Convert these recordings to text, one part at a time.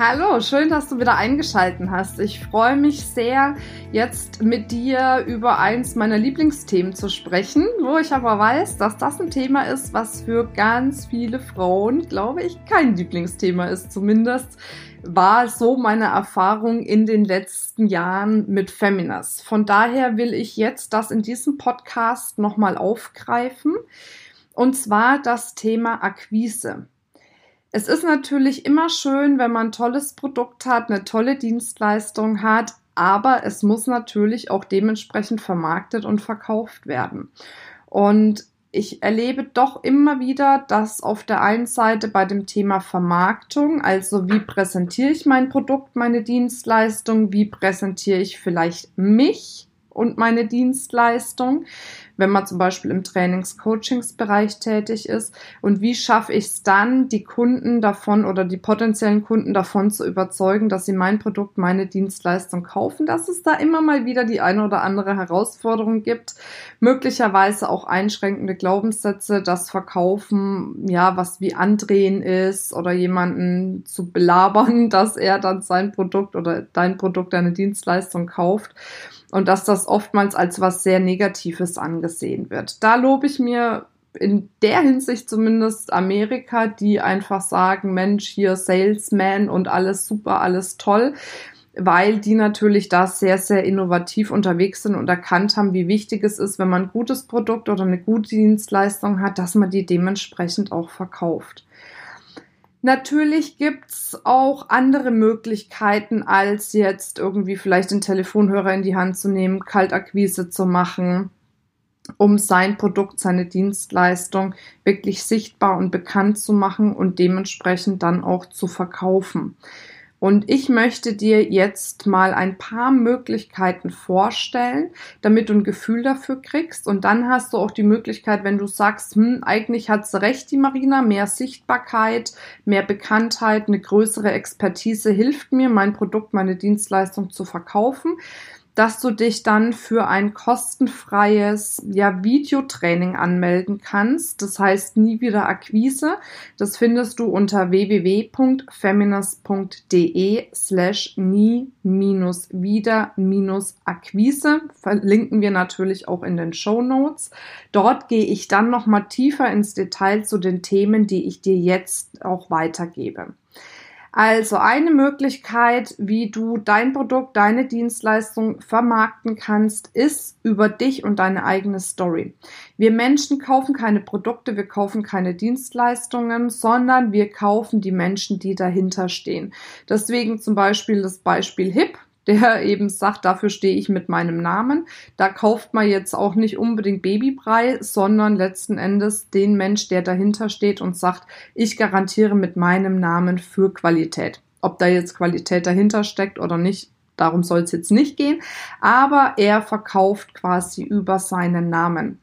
Hallo, schön, dass du wieder eingeschalten hast. Ich freue mich sehr, jetzt mit dir über eins meiner Lieblingsthemen zu sprechen, wo ich aber weiß, dass das ein Thema ist, was für ganz viele Frauen, glaube ich, kein Lieblingsthema ist. Zumindest war so meine Erfahrung in den letzten Jahren mit Feminas. Von daher will ich jetzt das in diesem Podcast nochmal aufgreifen. Und zwar das Thema Akquise. Es ist natürlich immer schön, wenn man ein tolles Produkt hat, eine tolle Dienstleistung hat, aber es muss natürlich auch dementsprechend vermarktet und verkauft werden. Und ich erlebe doch immer wieder, dass auf der einen Seite bei dem Thema Vermarktung, also wie präsentiere ich mein Produkt, meine Dienstleistung, wie präsentiere ich vielleicht mich und meine Dienstleistung, wenn man zum Beispiel im Trainings-Coachings-Bereich tätig ist? Und wie schaffe ich es dann, die Kunden davon oder die potenziellen Kunden davon zu überzeugen, dass sie mein Produkt, meine Dienstleistung kaufen? Dass es da immer mal wieder die eine oder andere Herausforderung gibt, möglicherweise auch einschränkende Glaubenssätze, das Verkaufen, ja, was wie andrehen ist oder jemanden zu belabern, dass er dann sein Produkt oder dein Produkt, deine Dienstleistung kauft und dass das oftmals als was sehr Negatives angesehen gesehen wird. Da lobe ich mir in der Hinsicht zumindest Amerika, die einfach sagen, Mensch, hier Salesman und alles super, alles toll, weil die natürlich da sehr, sehr innovativ unterwegs sind und erkannt haben, wie wichtig es ist, wenn man ein gutes Produkt oder eine gute Dienstleistung hat, dass man die dementsprechend auch verkauft. Natürlich gibt's auch andere Möglichkeiten, als jetzt irgendwie vielleicht den Telefonhörer in die Hand zu nehmen, Kaltakquise zu machen, um sein Produkt, seine Dienstleistung wirklich sichtbar und bekannt zu machen und dementsprechend dann auch zu verkaufen. Und ich möchte dir jetzt mal ein paar Möglichkeiten vorstellen, damit du ein Gefühl dafür kriegst. Und dann hast du auch die Möglichkeit, wenn du sagst, hm, eigentlich hat sie recht, die Marina, mehr Sichtbarkeit, mehr Bekanntheit, eine größere Expertise hilft mir, mein Produkt, meine Dienstleistung zu verkaufen dass du dich dann für ein kostenfreies ja, Videotraining anmelden kannst. Das heißt nie wieder Akquise. Das findest du unter www.feminist.de slash nie minus wieder minus Akquise. Verlinken wir natürlich auch in den Show Notes. Dort gehe ich dann nochmal tiefer ins Detail zu den Themen, die ich dir jetzt auch weitergebe. Also eine Möglichkeit, wie du dein Produkt, deine Dienstleistung vermarkten kannst, ist über dich und deine eigene Story. Wir Menschen kaufen keine Produkte, wir kaufen keine Dienstleistungen, sondern wir kaufen die Menschen, die dahinter stehen. Deswegen zum Beispiel das Beispiel HIP der eben sagt, dafür stehe ich mit meinem Namen. Da kauft man jetzt auch nicht unbedingt Babybrei, sondern letzten Endes den Mensch, der dahinter steht und sagt, ich garantiere mit meinem Namen für Qualität. Ob da jetzt Qualität dahinter steckt oder nicht, darum soll es jetzt nicht gehen. Aber er verkauft quasi über seinen Namen.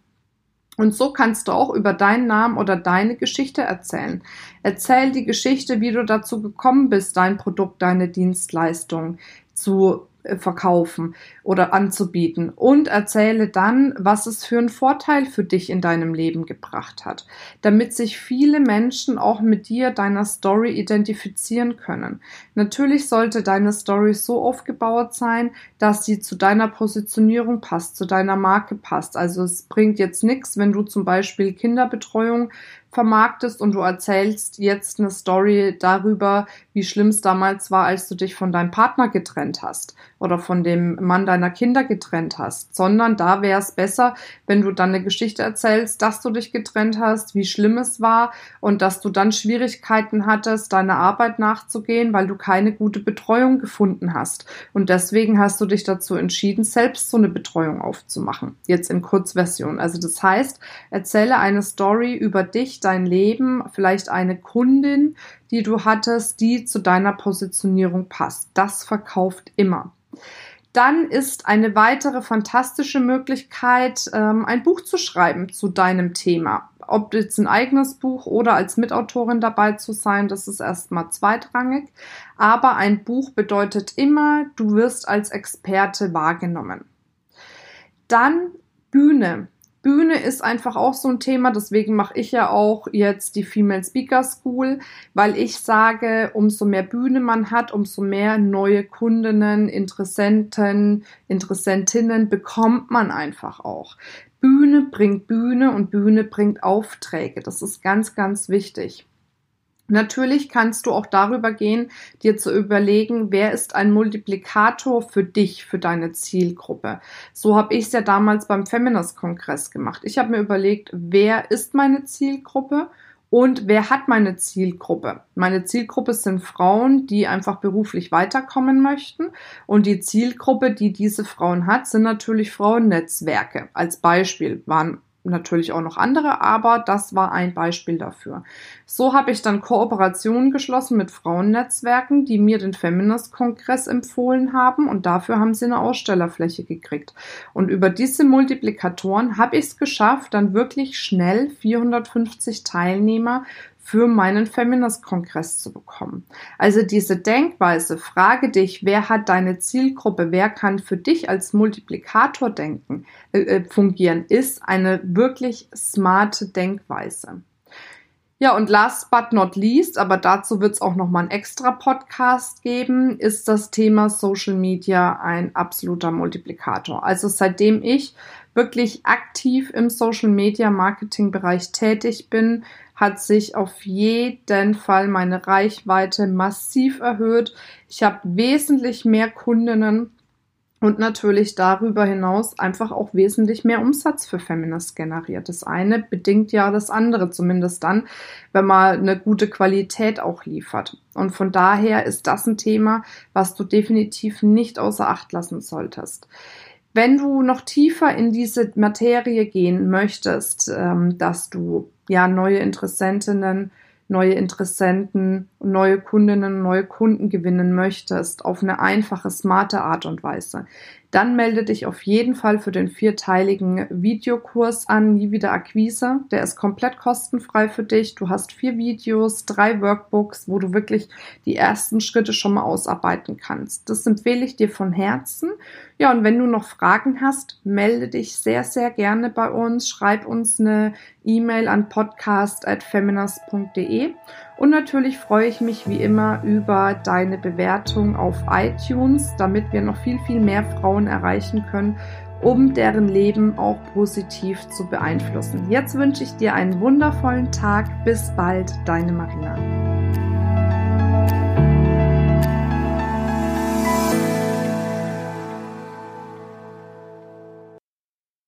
Und so kannst du auch über deinen Namen oder deine Geschichte erzählen. Erzähl die Geschichte, wie du dazu gekommen bist, dein Produkt, deine Dienstleistung zu verkaufen oder anzubieten und erzähle dann, was es für einen Vorteil für dich in deinem Leben gebracht hat, damit sich viele Menschen auch mit dir, deiner Story identifizieren können. Natürlich sollte deine Story so aufgebaut sein, dass sie zu deiner Positionierung passt, zu deiner Marke passt. Also es bringt jetzt nichts, wenn du zum Beispiel Kinderbetreuung vermarktest und du erzählst jetzt eine Story darüber, wie schlimm es damals war, als du dich von deinem Partner getrennt hast oder von dem Mann deiner Kinder getrennt hast, sondern da wäre es besser, wenn du dann eine Geschichte erzählst, dass du dich getrennt hast, wie schlimm es war und dass du dann Schwierigkeiten hattest, deiner Arbeit nachzugehen, weil du keine gute Betreuung gefunden hast. Und deswegen hast du dich dazu entschieden, selbst so eine Betreuung aufzumachen. Jetzt in Kurzversion. Also das heißt, erzähle eine Story über dich, dein Leben, vielleicht eine Kundin, die du hattest, die zu deiner Positionierung passt. Das verkauft immer. dann ist eine weitere fantastische Möglichkeit, ähm, ein Buch zu schreiben zu deinem Thema. Ob jetzt ein eigenes Buch oder als Mitautorin dabei zu sein, das ist erstmal zweitrangig. Aber ein Buch bedeutet immer, du wirst als Experte wahrgenommen. Dann Bühne. Bühne ist einfach auch so ein Thema, deswegen mache ich ja auch jetzt die Female Speaker School, weil ich sage, umso mehr Bühne man hat, umso mehr neue Kundinnen, Interessenten, Interessentinnen bekommt man einfach auch. Bühne bringt Bühne und Bühne bringt Aufträge. Das ist ganz, ganz wichtig. Natürlich kannst du auch darüber gehen, dir zu überlegen, wer ist ein Multiplikator für dich, für deine Zielgruppe. So habe ich es ja damals beim Feminist-Kongress gemacht. Ich habe mir überlegt, wer ist meine Zielgruppe und wer hat meine Zielgruppe? Meine Zielgruppe sind Frauen, die einfach beruflich weiterkommen möchten. Und die Zielgruppe, die diese Frauen hat, sind natürlich Frauennetzwerke. Als Beispiel waren natürlich auch noch andere, aber das war ein Beispiel dafür. So habe ich dann Kooperationen geschlossen mit Frauennetzwerken, die mir den Feminist-Kongress empfohlen haben und dafür haben sie eine Ausstellerfläche gekriegt. Und über diese Multiplikatoren habe ich es geschafft, dann wirklich schnell 450 Teilnehmer für meinen Feminist-Kongress zu bekommen. Also diese Denkweise, frage dich, wer hat deine Zielgruppe, wer kann für dich als Multiplikator denken, äh, äh, fungieren, ist eine wirklich smarte Denkweise. Ja, und last but not least, aber dazu wird es auch nochmal einen extra Podcast geben, ist das Thema Social Media ein absoluter Multiplikator. Also seitdem ich wirklich aktiv im Social Media Marketing Bereich tätig bin, hat sich auf jeden Fall meine Reichweite massiv erhöht. Ich habe wesentlich mehr Kundinnen und natürlich darüber hinaus einfach auch wesentlich mehr Umsatz für Feminist generiert. Das eine bedingt ja das andere, zumindest dann, wenn man eine gute Qualität auch liefert. Und von daher ist das ein Thema, was du definitiv nicht außer Acht lassen solltest. Wenn du noch tiefer in diese Materie gehen möchtest, ähm, dass du ja neue Interessentinnen, neue Interessenten, neue Kundinnen, neue Kunden gewinnen möchtest auf eine einfache, smarte Art und Weise, dann melde dich auf jeden Fall für den vierteiligen Videokurs an, nie wieder Akquise. Der ist komplett kostenfrei für dich. Du hast vier Videos, drei Workbooks, wo du wirklich die ersten Schritte schon mal ausarbeiten kannst. Das empfehle ich dir von Herzen. Ja, und wenn du noch Fragen hast, melde dich sehr, sehr gerne bei uns. Schreib uns eine E-Mail an podcast.feminist.de und natürlich freue ich mich wie immer über deine Bewertung auf iTunes, damit wir noch viel, viel mehr Frauen erreichen können, um deren Leben auch positiv zu beeinflussen. Jetzt wünsche ich dir einen wundervollen Tag. Bis bald, deine Marina.